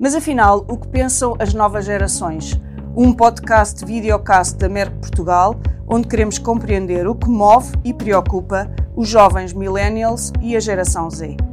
Mas afinal, o que pensam as novas gerações? Um podcast videocast da Merck Portugal, onde queremos compreender o que move e preocupa os jovens millennials e a geração Z.